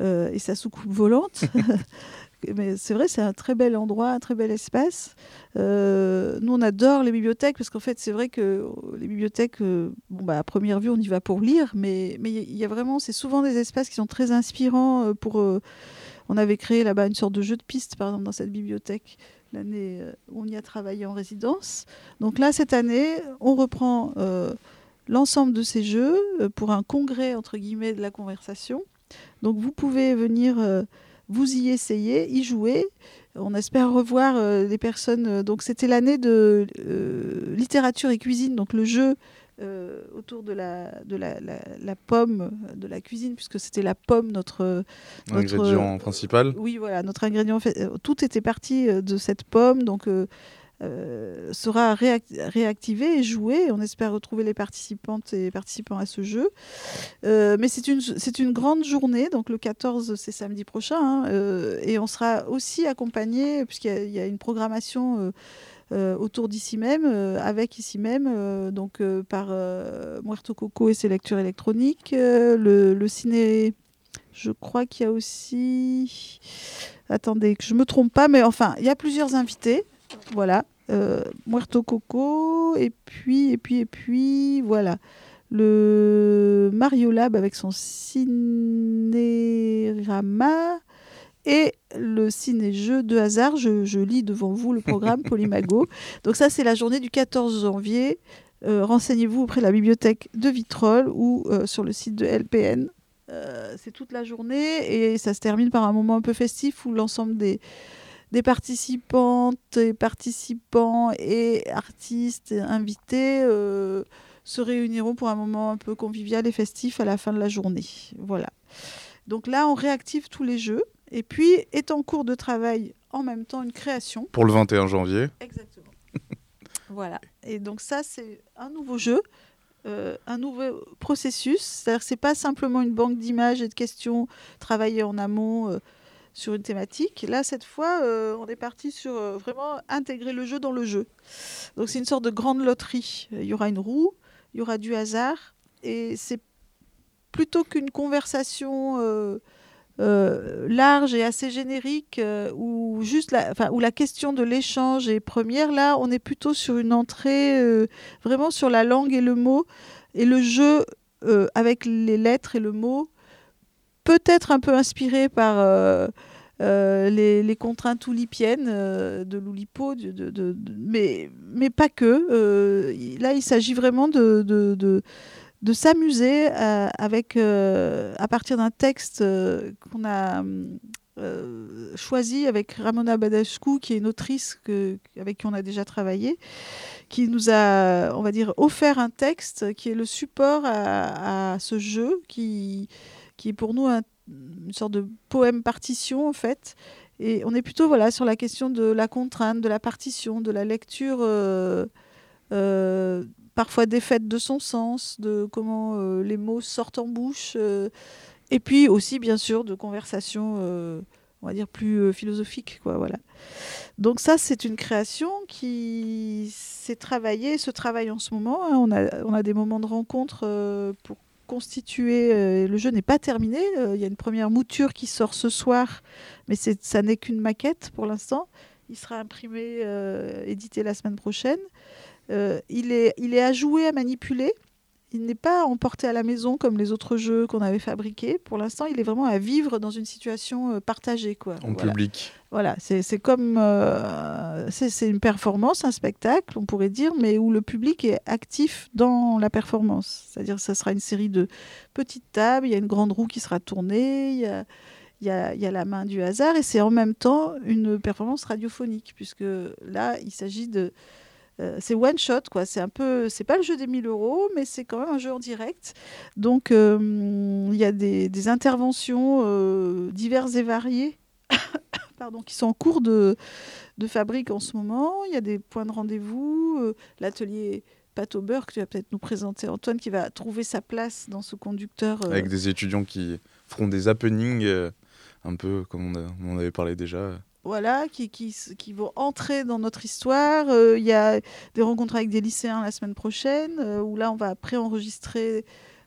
et sa soucoupe volante. [laughs] mais c'est vrai, c'est un très bel endroit, un très bel espace. Euh, nous, on adore les bibliothèques parce qu'en fait, c'est vrai que les bibliothèques, euh, bon, bah, à première vue, on y va pour lire, mais mais y a vraiment, c'est souvent des espaces qui sont très inspirants euh, pour. on avait créé là-bas une sorte de jeu de piste, par exemple, dans cette bibliothèque l'année où on y a travaillé en résidence. Donc là, cette année, on reprend l'ensemble de ces jeux pour un congrès entre guillemets de la conversation. Donc vous pouvez venir vous y essayez, y jouez. On espère revoir euh, les personnes. Euh, donc, c'était l'année de euh, littérature et cuisine, donc le jeu autour de la, de la, la, pomme, de la cuisine, puisque c'était la pomme, notre, notre ingrédient principal. Oui, voilà, notre ingrédient. Tout était parti de cette pomme, donc euh, sera réactivé et joué. On espère retrouver les participantes et participants à ce jeu. Euh, mais c'est une, grande journée, donc le 14, c'est samedi prochain, hein, euh, et on sera aussi accompagné, puisqu'il y, a une programmation. autour d'ici même, avec ici même, donc par Muerto Coco et ses lectures électroniques, le, le ciné je crois qu'il y a aussi. Attendez, que je me trompe pas, mais enfin, il y a plusieurs invités. Voilà. Euh, Muerto Coco, et puis, et puis, et puis, voilà. Le Mario Lab avec son cinérama et le ciné-jeu de hasard. Je, lis devant vous le programme Polymago. [laughs] Donc ça, c'est la journée du 14 janvier. Euh, renseignez-vous auprès de la bibliothèque de Vitrolles ou euh, sur le site de LPN. c'est toute la journée et ça se termine par un moment un peu festif où l'ensemble des, des participantes et participants et artistes invités euh, se réuniront pour un moment un peu convivial et festif à la fin de la journée. Voilà. Donc là, on réactive tous les jeux. Et puis est en cours de travail en même temps une création. Pour le 21 janvier. Exactement. [laughs] voilà. Et donc ça, c'est un nouveau jeu. Euh, un nouveau processus. C'est-à-dire que ce n'est pas simplement une banque d'images et de questions travaillées en amont, euh, sur une thématique. Là, cette fois, euh, on est parti sur euh, vraiment intégrer le jeu dans le jeu. Donc c'est une sorte de grande loterie. Il y aura une roue, il y aura du hasard, et c'est plutôt qu'une conversation euh, large et assez générique où juste où la question de l'échange est première. Là, on est plutôt sur une entrée vraiment sur la langue et le mot et le jeu avec les lettres et le mot, peut-être un peu inspiré par euh, les, contraintes oulipiennes euh, de l'Oulipo, mais, mais pas que. Euh, là, il s'agit vraiment de, s'amuser avec, à partir d'un texte qu'on a choisi avec Ramona Badescu, qui est une autrice avec qui on a déjà travaillé, qui nous a, on va dire, offert un texte qui est le support à, à ce jeu, qui, qui est pour nous un une sorte de poème partition en fait. Et on est plutôt voilà sur la question de la contrainte, de la partition, de la lecture euh, euh, parfois défaite de son sens, de comment euh, les mots sortent en bouche, et puis aussi bien sûr de conversations, on va dire plus philosophiques quoi voilà. Donc ça c'est une création qui s'est travaillée, se travaille en ce moment. Hein. On, a, on a des moments de rencontre pour constitué. Euh, le jeu n'est pas terminé. Euh, il y a une première mouture qui sort ce soir, mais ça n'est qu'une maquette pour l'instant. Il sera imprimé, euh, édité la semaine prochaine. il, est, il est à jouer, à manipuler. Il n'est pas emporté à la maison comme les autres jeux qu'on avait fabriqués. Pour l'instant, il est vraiment à vivre dans une situation partagée. Quoi. En public. Voilà, c'est comme euh, c'est une performance, un spectacle, on pourrait dire, mais où le public est actif dans la performance. C'est-à-dire que ça sera une série de petites tables, il y a une grande roue qui sera tournée, il y a, il y a, il y a la main du hasard, et c'est en même temps une performance radiophonique, puisque là, il s'agit de... Euh, c'est one shot, quoi. C'est un peu, c'est pas le jeu des 1000 euros, mais c'est quand même un jeu en direct. Donc, euh, il y a des, interventions diverses et variées [coughs] qui sont en cours de, de fabrique en ce moment. Il y a des points de rendez-vous. Euh, l'atelier Pâte au beurre que tu vas peut-être nous présenter, Antoine, qui va trouver sa place dans ce conducteur. Euh, Avec des étudiants qui feront des happenings, euh, un peu comme on, avait parlé déjà voilà, qui, vont entrer dans notre histoire. Il y a des rencontres avec des lycéens la semaine prochaine, où là, on va préenregistrer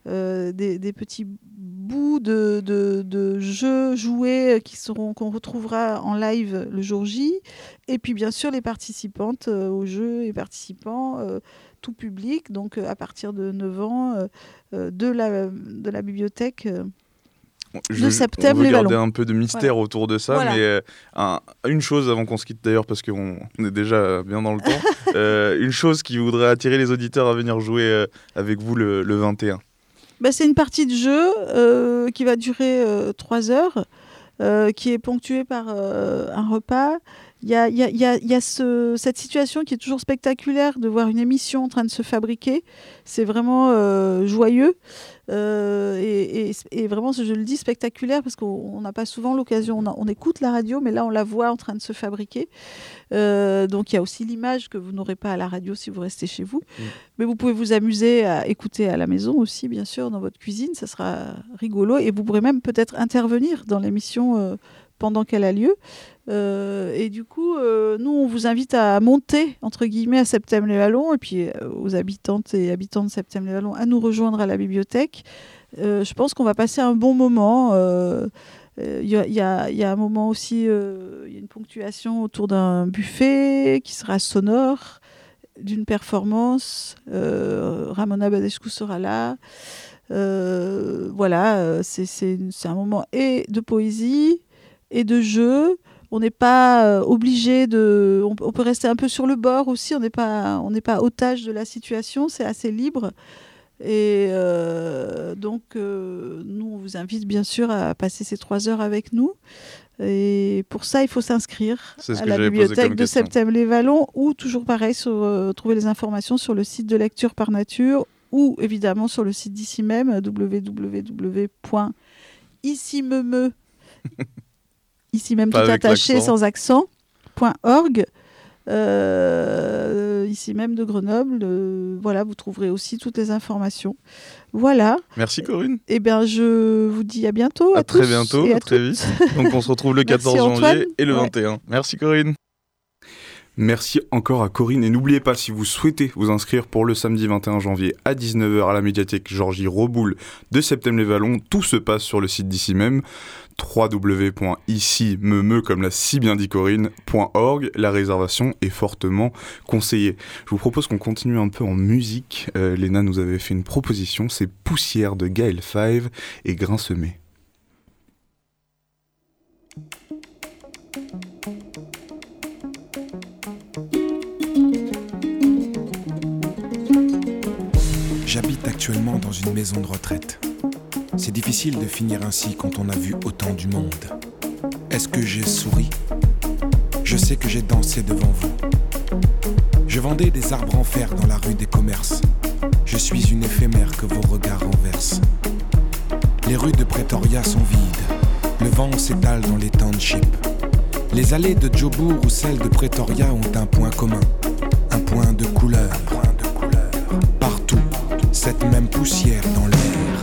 euh, des, petits bouts de, jeux joués qui seront qu'on retrouvera en live le jour J. Et puis bien sûr les participantes euh, aux jeux et participants, euh, tout public, donc à partir de 9 ans, de la bibliothèque. Je, de septembre, on veut garder un peu de mystère autour de ça, mais une chose avant qu'on se quitte d'ailleurs, parce qu'on est déjà bien dans le temps, [laughs] une chose qui voudrait attirer les auditeurs à venir jouer avec vous le, le 21. Bah, c'est une partie de jeu euh, qui va durer euh, trois heures, euh, qui est ponctuée par un repas. Il y a, y a, y a ce, cette situation qui est toujours spectaculaire de voir une émission en train de se fabriquer. C'est vraiment joyeux. Euh, et, vraiment, je le dis, spectaculaire parce qu'on n'a pas souvent l'occasion. On, écoute la radio, mais là, on la voit en train de se fabriquer. Euh, donc, il y a aussi l'image que vous n'aurez pas à la radio si vous restez chez vous. Mm. Mais vous pouvez vous amuser à écouter à la maison aussi, bien sûr, dans votre cuisine. Ça sera rigolo. Et vous pourrez même peut-être intervenir dans l'émission euh, pendant qu'elle a lieu. Euh, et du coup, euh, nous, on vous invite à monter, entre guillemets, à Septembre-les-Vallons, et puis euh, aux habitantes et habitants de Septembre-les-Vallons à nous rejoindre à la bibliothèque. je pense qu'on va passer un bon moment. Il y, a un moment aussi, il y a une ponctuation autour d'un buffet qui sera sonore, d'une performance. Ramona Badescu sera là. voilà, c'est un moment et de poésie et de jeu. On n'est pas euh, obligé de. On, peut rester un peu sur le bord aussi. On n'est pas, on n'est pas otage de la situation. C'est assez libre. Et euh, donc, euh, nous, on vous invite bien sûr à passer ces trois heures avec nous. Et pour ça, il faut s'inscrire à la bibliothèque de Septembre-les-Vallons ou toujours pareil, sur, trouver les informations sur le site de Lecture par Nature ou évidemment sur le site d'ici même, www.issimeme ici même tout attaché sans accent, .org. Euh, ici même de Grenoble. Euh, voilà, vous trouverez aussi toutes les informations. Voilà. Merci Corinne. Eh bien, je vous dis à bientôt. À, très bientôt, à, très vite. Donc on se retrouve le [laughs] 14 janvier et le 21. Merci Corinne. Merci encore à Corinne et n'oubliez pas si vous souhaitez vous inscrire pour le samedi 21 janvier à 19h à la médiathèque Georgie Roboul de Septembre-les-Vallons, tout se passe sur le site d'ici même www.ici me comme l'a si bien dit Corinne.org. La réservation est fortement conseillée. Je vous propose qu'on continue un peu en musique. Euh, Léna nous avait fait une proposition, c'est Poussière de Gaël Five et Grain semé. J'habite actuellement dans une maison de retraite. C'est difficile de finir ainsi quand on a vu autant du monde. Est-ce que j'ai souri? Je sais que j'ai dansé devant vous. Je vendais des arbres en fer dans la rue des commerces. Je suis une éphémère que vos regards renversent. Les rues de Pretoria sont vides. Le vent s'étale dans les townships. Les allées de Jobourg ou celles de Pretoria ont un point commun. Un point de couleur. Partout, cette même poussière dans l'air.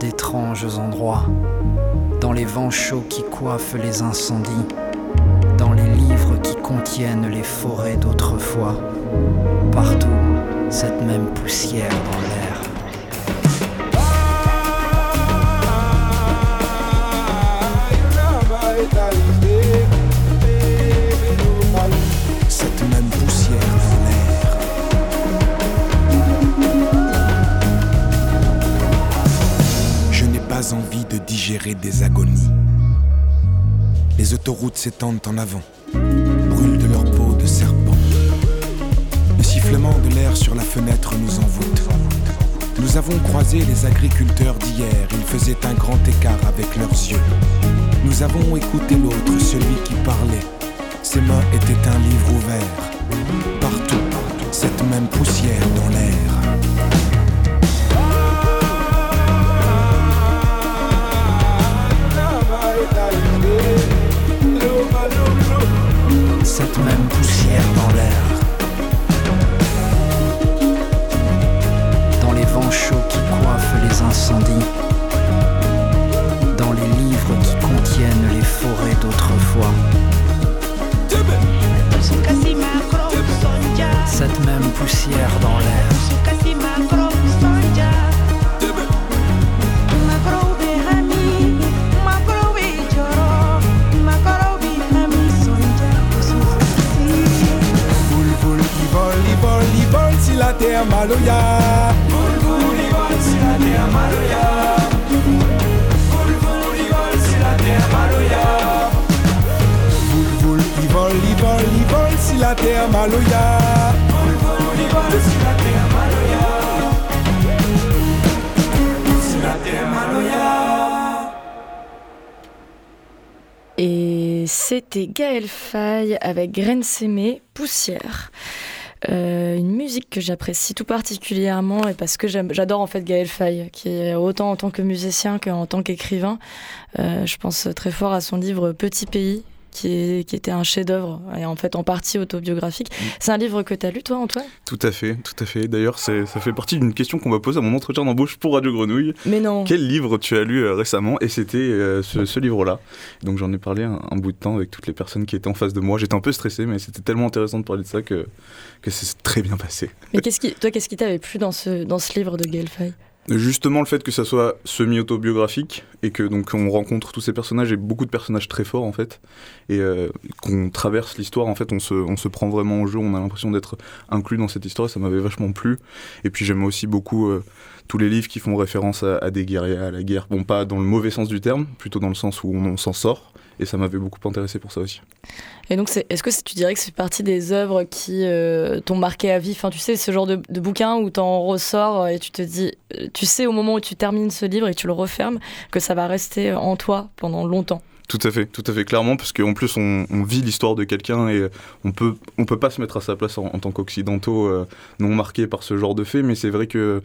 D'étranges endroits dans les vents chauds qui coiffent les incendies, dans les livres qui contiennent les forêts d'autrefois, partout cette même poussière dans des agonies. Les autoroutes s'étendent en avant, brûlent de leur peau de serpent. Le sifflement de l'air sur la fenêtre nous envoûte. Nous avons croisé les agriculteurs d'hier, ils faisaient un grand écart avec leurs yeux. Nous avons écouté l'autre, celui qui parlait. Ses mains étaient un livre ouvert. Partout, cette même poussière dans l'air. Cette même poussière dans l'air. Dans les vents chauds qui coiffent les incendies. Dans les livres qui contiennent les forêts d'autrefois. Cette même poussière dans l'air. Et c'était Gaël Faye avec Graines Sémées, Poussière. Euh, une musique que j'apprécie tout particulièrement et parce que j'adore en fait Gaël Faye, qui est autant en tant que musicien qu'en tant qu'écrivain. Euh, je pense très fort à son livre Petit Pays. Qui, était un chef-d'œuvre et en fait en partie autobiographique. C'est un livre que tu as lu toi Antoine? Tout à fait, tout à fait. D'ailleurs, ça fait partie d'une question qu'on va poser à mon entretien d'embauche pour Radio Grenouille. Mais non. Quel livre tu as lu euh, récemment? Et c'était euh, ce, ce livre-là. Donc j'en ai parlé un, un bout de temps avec toutes les personnes qui étaient en face de moi. J'étais un peu stressé, mais c'était tellement intéressant de parler de ça que, que c'est très bien passé. Mais qu'est-ce qui, toi, qu'est-ce qui t'avait plu dans ce, dans ce livre de Gaël Faye? Justement, le fait que ça soit semi-autobiographique et que donc on rencontre tous ces personnages et beaucoup de personnages très forts en fait, et euh, qu'on traverse l'histoire en fait, on se, on se prend vraiment au jeu, on a l'impression d'être inclus dans cette histoire, ça m'avait vachement plu. Et puis j'aime aussi beaucoup euh, tous les livres qui font référence à, à des guerriers, à la guerre, bon pas dans le mauvais sens du terme, plutôt dans le sens où on, on s'en sort et ça m'avait beaucoup intéressé pour ça aussi. Et donc, est-ce que tu dirais que c'est partie des œuvres qui euh, t'ont marqué à vie? Enfin, tu sais, ce genre de, bouquin où t'en ressors et tu te dis, euh, tu sais au moment où tu termines ce livre et tu le refermes, que ça va rester en toi pendant longtemps. Tout à fait, tout à fait, clairement, parce qu'en plus on, vit l'histoire de quelqu'un et on peut, on peut pas se mettre à sa place en, tant qu'occidentaux euh, non marqués par ce genre de faits, mais c'est vrai que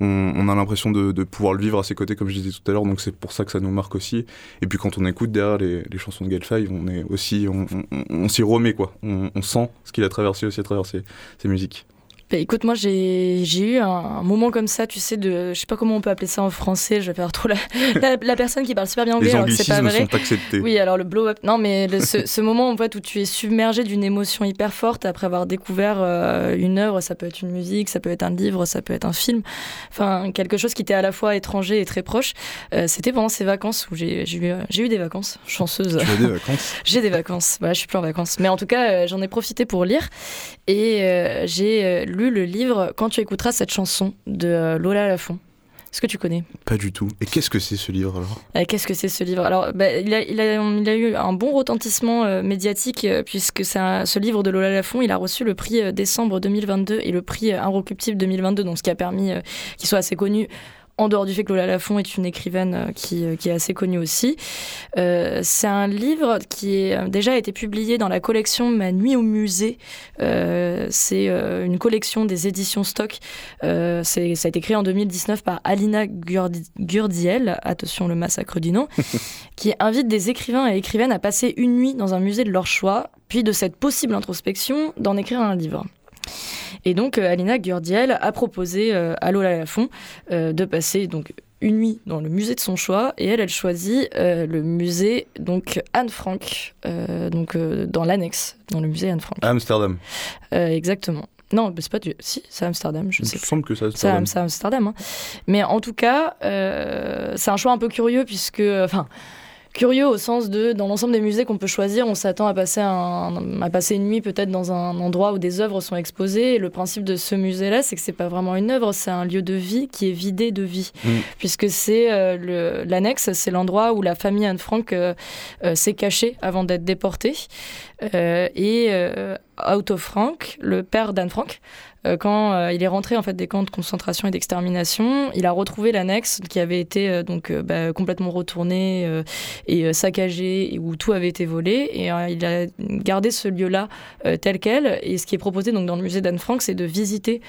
on, a l'impression de, pouvoir le vivre à ses côtés, comme je disais tout à l'heure, donc c'est pour ça que ça nous marque aussi. Et puis quand on écoute derrière les, chansons de Gelfay, on est aussi, on, s'y remet quoi, on, sent ce qu'il a traversé aussi à travers ses musiques. Bah, écoute, moi j'ai eu un, moment comme ça, tu sais, de. Je sais pas comment on peut appeler ça en français, je vais faire trop la, [laughs] la, personne qui parle super bien anglais, alors que c'est pas vrai. Sont acceptés. Oui, alors le blow-up. Non, mais ce, ce, moment en fait, où tu es submergé d'une émotion hyper forte après avoir découvert euh, une œuvre, ça peut être une musique, ça peut être un livre, ça peut être un film, enfin quelque chose qui était à la fois étranger et très proche. Euh, c'était pendant ces vacances où j'ai eu, eu des vacances, chanceuse. As des [laughs] vacances? J'ai des vacances, voilà, je suis plus en vacances. Mais en tout cas, euh, j'en ai profité pour lire et j'ai le livre Quand tu écouteras cette chanson de euh, Lola Lafont. Est-ce que tu connais? Pas du tout. Et qu'est-ce que c'est ce livre alors? Euh, Qu'est-ce que c'est ce livre? Alors, bah, il, a, il, a, eu un bon retentissement euh, médiatique puisque c'est ce livre de Lola Lafont, il a reçu le prix décembre 2022 et le prix Inrecuptible 2022, donc ce qui a permis qu'il soit assez connu en dehors du fait que Lola Lafont est une écrivaine euh, qui, euh, qui est assez connue aussi. Euh, c'est un livre qui a déjà été publié dans la collection Ma nuit au musée. c'est une collection des éditions Stock. ça a été créé en 2019 par Alina Gurdiel, attention le massacre du nom, [laughs] qui invite des écrivains et écrivaines à passer une nuit dans un musée de leur choix, puis de cette possible introspection d'en écrire un livre. Et donc, euh, Alina Gurdiel a proposé euh, à Lola Lafont euh, de passer donc une nuit dans le musée de son choix et elle, elle choisit le musée donc Anne Frank, donc dans l'annexe, dans le musée Anne Frank. Amsterdam. exactement. Non, c'est pas du. Si, c'est Amsterdam, je sais. Il me semble que c'est Amsterdam. C'est Amsterdam. Hein. Mais en tout cas, c'est un choix un peu curieux puisque, enfin, curieux au sens de, dans l'ensemble des musées qu'on peut choisir, on s'attend à passer, un, à passer une nuit peut-être dans un endroit où des œuvres sont exposées. Et le principe de ce musée-là, c'est que c'est pas vraiment une œuvre, c'est un lieu de vie qui est vidé de vie. Mm. Puisque c'est euh, l'annexe, c'est l'endroit où la famille Anne Frank euh, euh, s'est cachée avant d'être déportée. et Otto Frank, le père d'Anne Frank, quand euh, il est rentré en fait des camps de concentration et d'extermination, il a retrouvé l'annexe qui avait été euh, donc bah, complètement retournée et saccagée et où tout avait été volé. Et il a gardé ce lieu-là tel quel. Et ce qui est proposé donc dans le musée d'Anne Frank c'est de visiter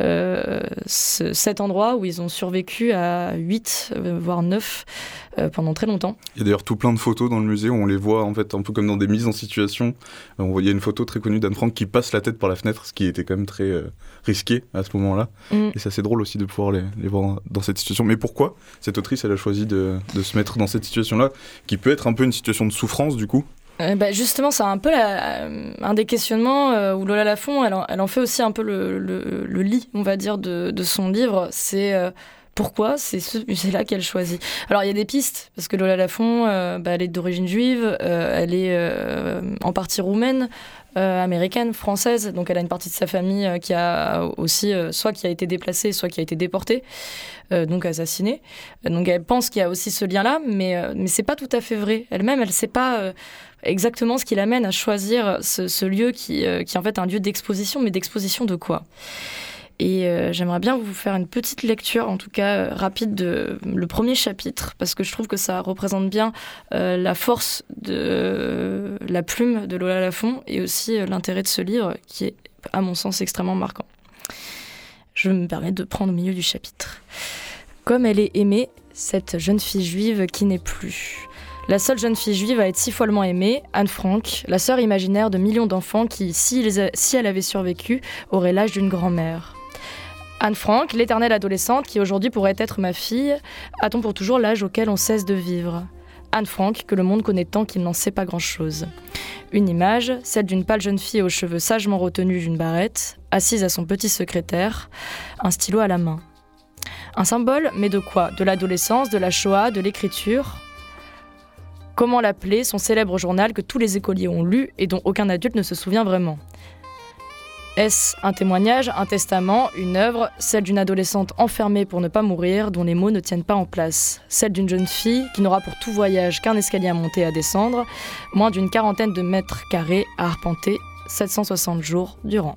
euh, cet endroit où ils ont survécu à 8, euh, voire 9 euh, pendant très longtemps. Il y a d'ailleurs tout plein de photos dans le musée où on les voit en fait un peu comme dans des mises en situation. On voyait une photo très connue d'Anne Frank qui passe la tête par la fenêtre, ce qui était quand même très risqué à ce moment-là. Mm. Et c'est assez drôle aussi de pouvoir les, les, voir dans cette situation. Mais pourquoi cette autrice, elle a choisi de, de se mettre dans cette situation-là, qui peut être un peu une situation de souffrance du coup? Euh, bah, justement, c'est un peu un des questionnements euh, où Lola Lafont, elle en, elle en, fait aussi un peu le, le, lit, on va dire, de, de son livre. C'est euh, pourquoi c'est ce musée-là qu'elle choisit. Alors, il y a des pistes, parce que Lola Lafont, bah, elle est d'origine juive, elle est en partie roumaine, américaine, française, donc elle a une partie de sa famille qui a aussi, soit qui a été déplacée, soit qui a été déportée. donc assassinée. Donc elle pense qu'il y a aussi ce lien-là, mais, mais c'est pas tout à fait vrai. Elle-même, elle sait pas exactement ce qui l'amène à choisir ce, lieu qui, euh, qui, est en fait un lieu d'exposition, mais d'exposition de quoi? Et euh, j'aimerais bien vous faire une petite lecture, en tout cas euh, rapide, de le premier chapitre, parce que je trouve que ça représente bien la force de la plume de Lola Lafont et aussi l'intérêt de ce livre, qui est, à mon sens, extrêmement marquant. Je me permets de prendre au milieu du chapitre. Comme elle est aimée, cette jeune fille juive qui n'est plus. La seule jeune fille juive à être si follement aimée, Anne Frank, la sœur imaginaire de millions d'enfants qui, si, elle avait survécu, aurait l'âge d'une grand-mère. Anne Frank, l'éternelle adolescente qui aujourd'hui pourrait être ma fille, a-t-on pour toujours l'âge auquel on cesse de vivre? Anne Frank, que le monde connaît tant qu'il n'en sait pas grand-chose. Une image, celle d'une pâle jeune fille aux cheveux sagement retenus d'une barrette, assise à son petit secrétaire, un stylo à la main. Un symbole, mais de quoi? De l'adolescence, de la Shoah, de l'écriture? Comment l'appeler Son célèbre journal que tous les écoliers ont lu et dont aucun adulte ne se souvient vraiment. Est-ce un témoignage, un testament, une œuvre, celle d'une adolescente enfermée pour ne pas mourir, dont les mots ne tiennent pas en place? Celle d'une jeune fille qui n'aura pour tout voyage qu'un escalier à monter et à descendre, moins d'une quarantaine de mètres carrés à arpenter 760 jours durant.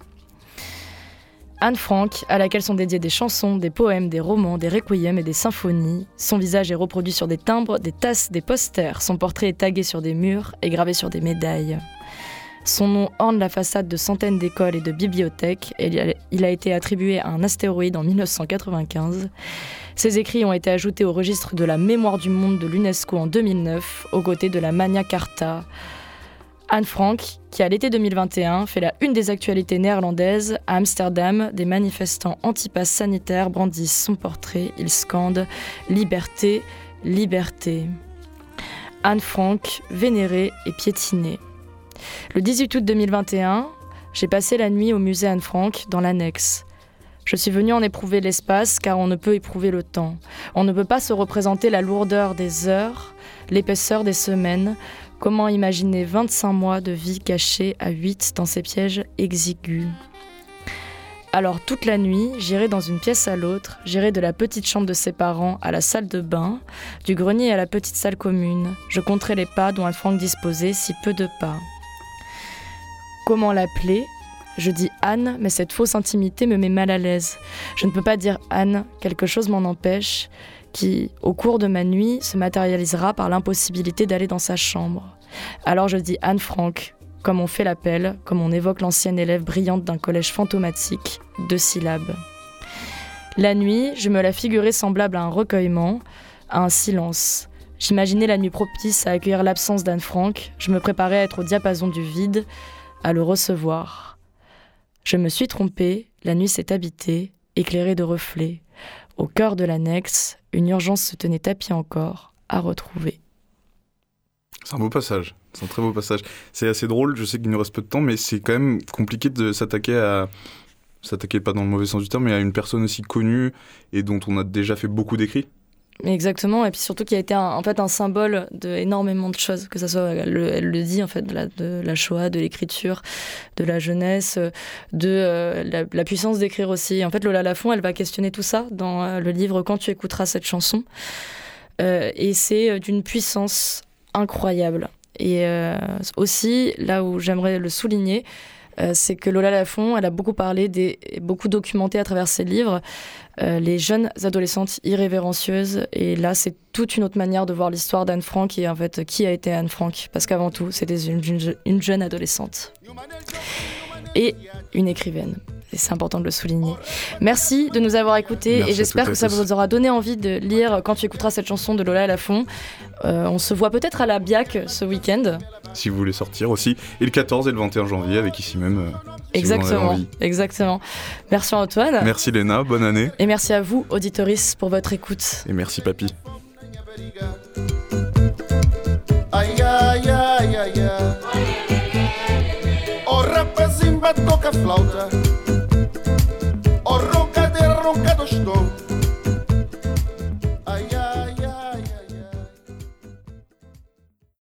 Anne Frank, à laquelle sont dédiées des chansons, des poèmes, des romans, des requiems et des symphonies. Son visage est reproduit sur des timbres, des tasses, des posters. Son portrait est tagué sur des murs et gravé sur des médailles. Son nom orne la façade de centaines d'écoles et de bibliothèques il a été attribué à un astéroïde en 1995. Ses écrits ont été ajoutés au registre de la mémoire du monde de l'UNESCO en 2009, aux côtés de la Magna Carta. Anne Frank, qui à l'été 2021 fait la une des actualités néerlandaises, à Amsterdam, des manifestants anti-pass sanitaires brandissent son portrait. Ils scandent Liberté, liberté. Anne Frank, vénérée et piétinée. Le 18 août 2021, j'ai passé la nuit au musée Anne Frank dans l'annexe. Je suis venue en éprouver l'espace car on ne peut éprouver le temps. On ne peut pas se représenter la lourdeur des heures, l'épaisseur des semaines. Comment imaginer 25 mois de vie cachée à 8 dans ces pièges exigus? Alors toute la nuit, j'irai dans une pièce à l'autre, j'irai de la petite chambre de ses parents à la salle de bain, du grenier à la petite salle commune. Je compterai les pas dont Frank disposait, si peu de pas. Comment l'appeler? Je dis Anne, mais cette fausse intimité me met mal à l'aise. Je ne peux pas dire Anne, quelque chose m'en empêche, qui, au cours de ma nuit, se matérialisera par l'impossibilité d'aller dans sa chambre. Alors je dis Anne Frank, comme on fait l'appel, comme on évoque l'ancienne élève brillante d'un collège fantomatique, deux syllabes. La nuit, je me la figurais semblable à un recueillement, à un silence. J'imaginais la nuit propice à accueillir l'absence d'Anne Frank, je me préparais à être au diapason du vide, à le recevoir. Je me suis trompée, la nuit s'est habitée, éclairée de reflets. Au cœur de l'annexe, une urgence se tenait tapis encore, à retrouver. C'est un beau passage, c'est un très beau passage. C'est assez drôle, je sais qu'il nous reste peu de temps, mais c'est quand même compliqué de s'attaquer à. S'attaquer pas dans le mauvais sens du terme, mais à une personne aussi connue et dont on a déjà fait beaucoup d'écrits. Exactement, et puis surtout qui a été un, en fait un symbole d'énormément de choses, que ça soit, elle, le dit en fait, de la, de Shoah, de l'écriture, de la jeunesse, de euh, la, puissance d'écrire aussi. En fait, Lola Lafont, elle va questionner tout ça dans euh, le livre Quand tu écouteras cette chanson, euh, et c'est d'une puissance incroyable. Et aussi, là où j'aimerais le souligner, c'est que Lola Lafont, elle a beaucoup parlé, des, beaucoup documenté à travers ses livres, euh, les jeunes adolescentes irrévérencieuses. Et là, c'est toute une autre manière de voir l'histoire d'Anne Frank et en fait, qui a été Anne Frank Parce qu'avant tout, c'était une, jeune adolescente. Et une écrivaine. Et c'est important de le souligner. Merci de nous avoir écoutés et j'espère que ça vous aura donné envie de lire quand tu écouteras cette chanson de Lola Lafont. Euh, on se voit peut-être à la BIAC ce week-end. Si vous voulez sortir aussi. Et le 14 et le 21 janvier avec ici même. Euh, exactement. exactement. Merci Antoine. Merci Léna, bonne année. Et merci à vous, auditoris, pour votre écoute. Et merci Papy. flauta